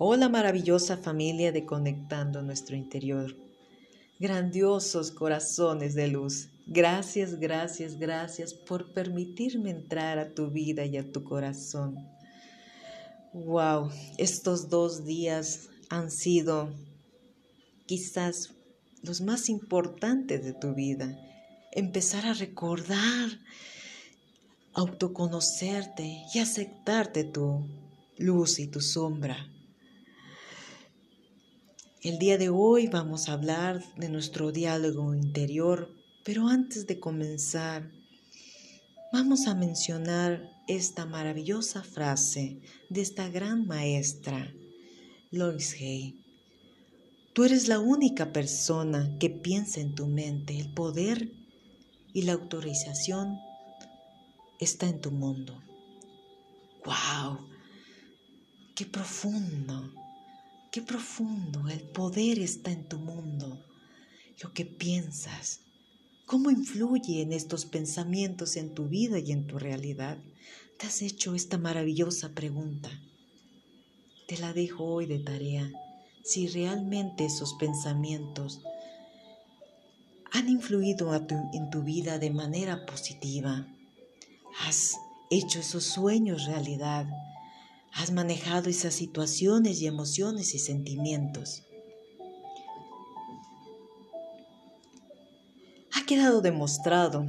Hola maravillosa familia de Conectando nuestro interior. Grandiosos corazones de luz. Gracias, gracias, gracias por permitirme entrar a tu vida y a tu corazón. Wow, estos dos días han sido quizás los más importantes de tu vida. Empezar a recordar, autoconocerte y aceptarte tu luz y tu sombra. El día de hoy vamos a hablar de nuestro diálogo interior, pero antes de comenzar, vamos a mencionar esta maravillosa frase de esta gran maestra, Lois Hay. Tú eres la única persona que piensa en tu mente. El poder y la autorización está en tu mundo. ¡Wow! ¡Qué profundo! Qué profundo, el poder está en tu mundo, lo que piensas, cómo influye en estos pensamientos en tu vida y en tu realidad. Te has hecho esta maravillosa pregunta. Te la dejo hoy de tarea. Si realmente esos pensamientos han influido en tu vida de manera positiva, has hecho esos sueños realidad, Has manejado esas situaciones y emociones y sentimientos. Ha quedado demostrado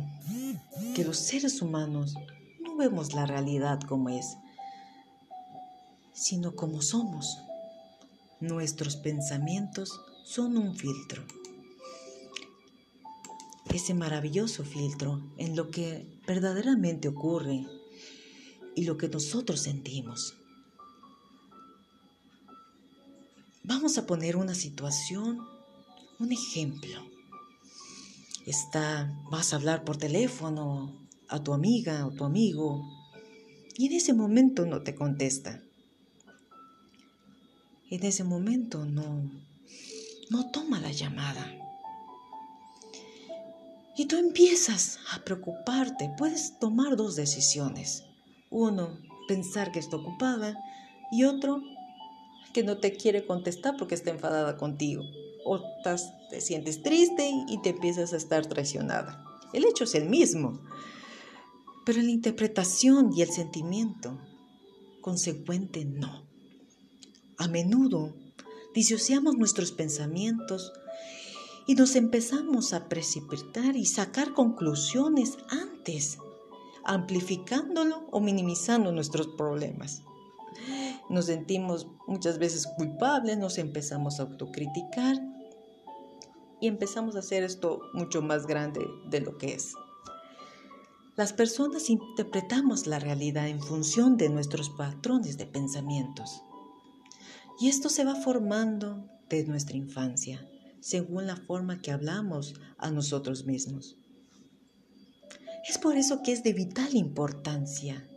que los seres humanos no vemos la realidad como es, sino como somos. Nuestros pensamientos son un filtro. Ese maravilloso filtro en lo que verdaderamente ocurre y lo que nosotros sentimos. Vamos a poner una situación, un ejemplo. Está, vas a hablar por teléfono a tu amiga o tu amigo y en ese momento no te contesta. En ese momento no, no toma la llamada. Y tú empiezas a preocuparte. Puedes tomar dos decisiones. Uno, pensar que está ocupada y otro, que no te quiere contestar porque está enfadada contigo. O te sientes triste y te empiezas a estar traicionada. El hecho es el mismo, pero la interpretación y el sentimiento consecuente no. A menudo disociamos nuestros pensamientos y nos empezamos a precipitar y sacar conclusiones antes, amplificándolo o minimizando nuestros problemas nos sentimos muchas veces culpables, nos empezamos a autocriticar y empezamos a hacer esto mucho más grande de lo que es. Las personas interpretamos la realidad en función de nuestros patrones de pensamientos. Y esto se va formando de nuestra infancia, según la forma que hablamos a nosotros mismos. Es por eso que es de vital importancia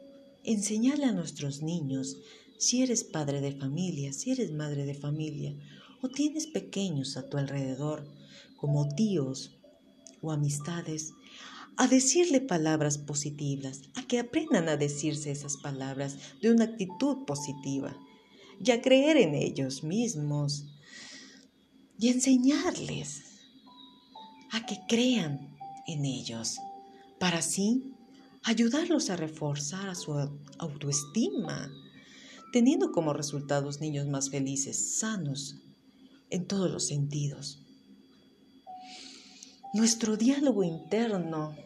enseñarle a nuestros niños si eres padre de familia, si eres madre de familia, o tienes pequeños a tu alrededor, como tíos o amistades, a decirle palabras positivas, a que aprendan a decirse esas palabras de una actitud positiva y a creer en ellos mismos y enseñarles a que crean en ellos para así ayudarlos a reforzar su autoestima teniendo como resultados niños más felices, sanos en todos los sentidos. Nuestro diálogo interno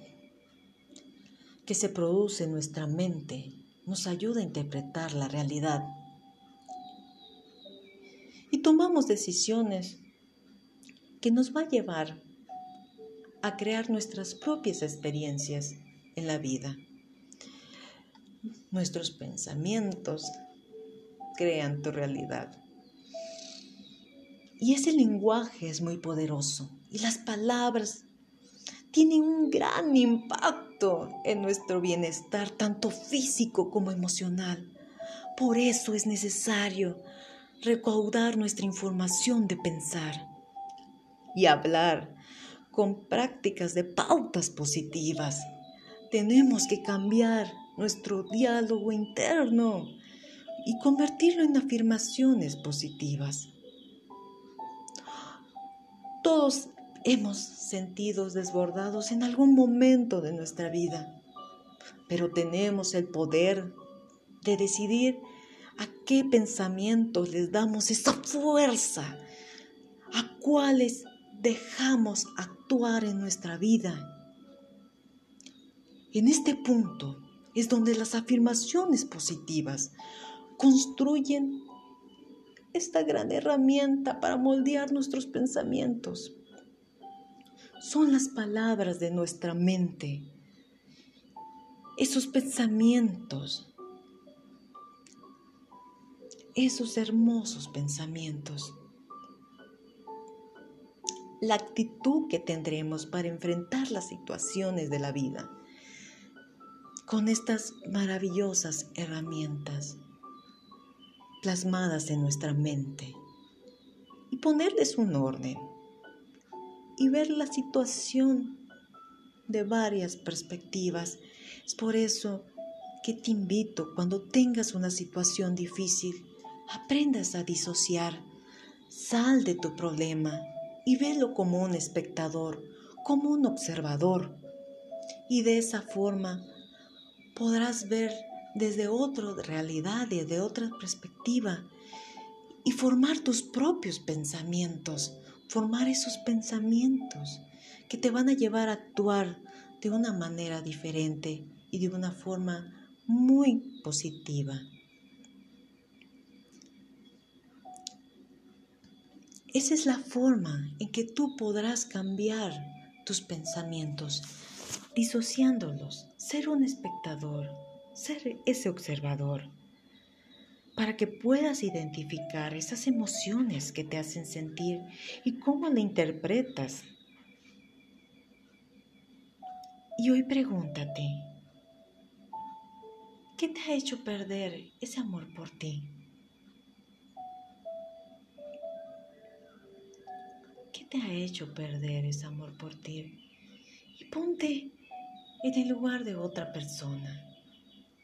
que se produce en nuestra mente nos ayuda a interpretar la realidad y tomamos decisiones que nos va a llevar a crear nuestras propias experiencias en la vida. Nuestros pensamientos, crean tu realidad. Y ese lenguaje es muy poderoso y las palabras tienen un gran impacto en nuestro bienestar, tanto físico como emocional. Por eso es necesario recaudar nuestra información de pensar y hablar con prácticas de pautas positivas. Tenemos que cambiar nuestro diálogo interno y convertirlo en afirmaciones positivas. Todos hemos sentido desbordados en algún momento de nuestra vida, pero tenemos el poder de decidir a qué pensamientos les damos esa fuerza, a cuáles dejamos actuar en nuestra vida. En este punto es donde las afirmaciones positivas construyen esta gran herramienta para moldear nuestros pensamientos. Son las palabras de nuestra mente, esos pensamientos, esos hermosos pensamientos. La actitud que tendremos para enfrentar las situaciones de la vida con estas maravillosas herramientas plasmadas en nuestra mente y ponerles un orden y ver la situación de varias perspectivas. Es por eso que te invito cuando tengas una situación difícil, aprendas a disociar, sal de tu problema y velo como un espectador, como un observador. Y de esa forma podrás ver desde otra realidad, desde otra perspectiva y formar tus propios pensamientos, formar esos pensamientos que te van a llevar a actuar de una manera diferente y de una forma muy positiva. Esa es la forma en que tú podrás cambiar tus pensamientos, disociándolos, ser un espectador, ser ese observador, para que puedas identificar esas emociones que te hacen sentir y cómo la interpretas. Y hoy pregúntate, ¿qué te ha hecho perder ese amor por ti? te ha hecho perder ese amor por ti? Y ponte en el lugar de otra persona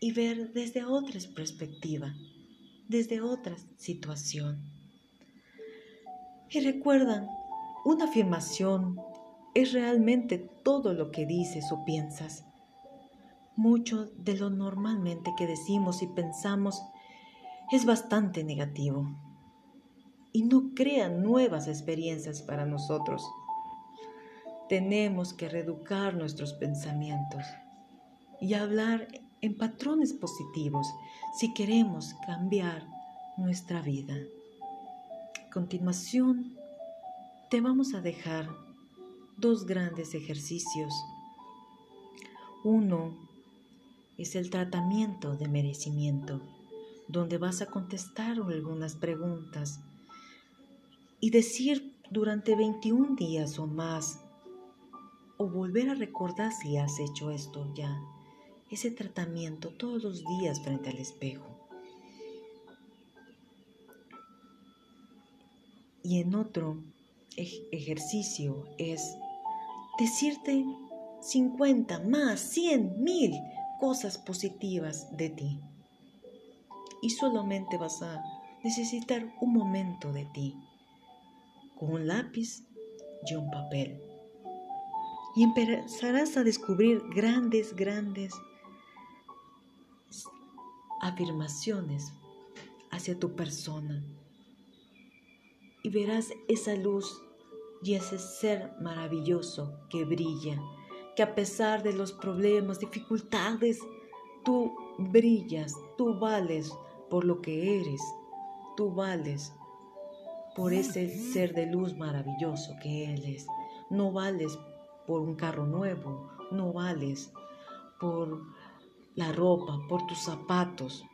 y ver desde otra perspectiva, desde otra situación. Y recuerda, una afirmación es realmente todo lo que dices o piensas. Mucho de lo normalmente que decimos y pensamos es bastante negativo y no crean nuevas experiencias para nosotros. Tenemos que reeducar nuestros pensamientos y hablar en patrones positivos si queremos cambiar nuestra vida. A continuación, te vamos a dejar dos grandes ejercicios. Uno es el tratamiento de merecimiento, donde vas a contestar algunas preguntas y decir durante 21 días o más, o volver a recordar si has hecho esto ya, ese tratamiento todos los días frente al espejo. Y en otro ejercicio es decirte 50 más 100 mil cosas positivas de ti. Y solamente vas a necesitar un momento de ti con un lápiz y un papel. Y empezarás a descubrir grandes, grandes afirmaciones hacia tu persona. Y verás esa luz y ese ser maravilloso que brilla, que a pesar de los problemas, dificultades, tú brillas, tú vales por lo que eres, tú vales por ese ser de luz maravilloso que Él es. No vales por un carro nuevo, no vales por la ropa, por tus zapatos,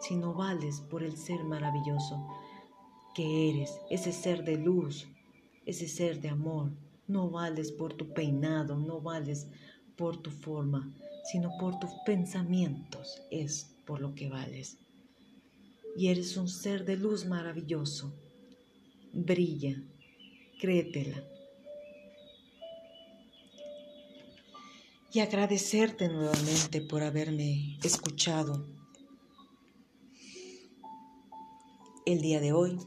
sino vales por el ser maravilloso que eres, ese ser de luz, ese ser de amor. No vales por tu peinado, no vales por tu forma, sino por tus pensamientos es por lo que vales. Y eres un ser de luz maravilloso brilla, créetela. Y agradecerte nuevamente por haberme escuchado. el día de hoy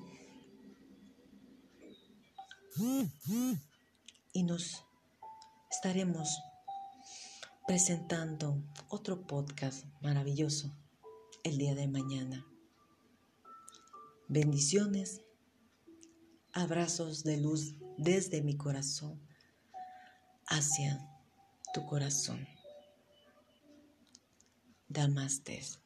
y nos estaremos presentando otro podcast maravilloso el día de mañana. Bendiciones, abrazos de luz desde mi corazón hacia tu corazón. Damastes.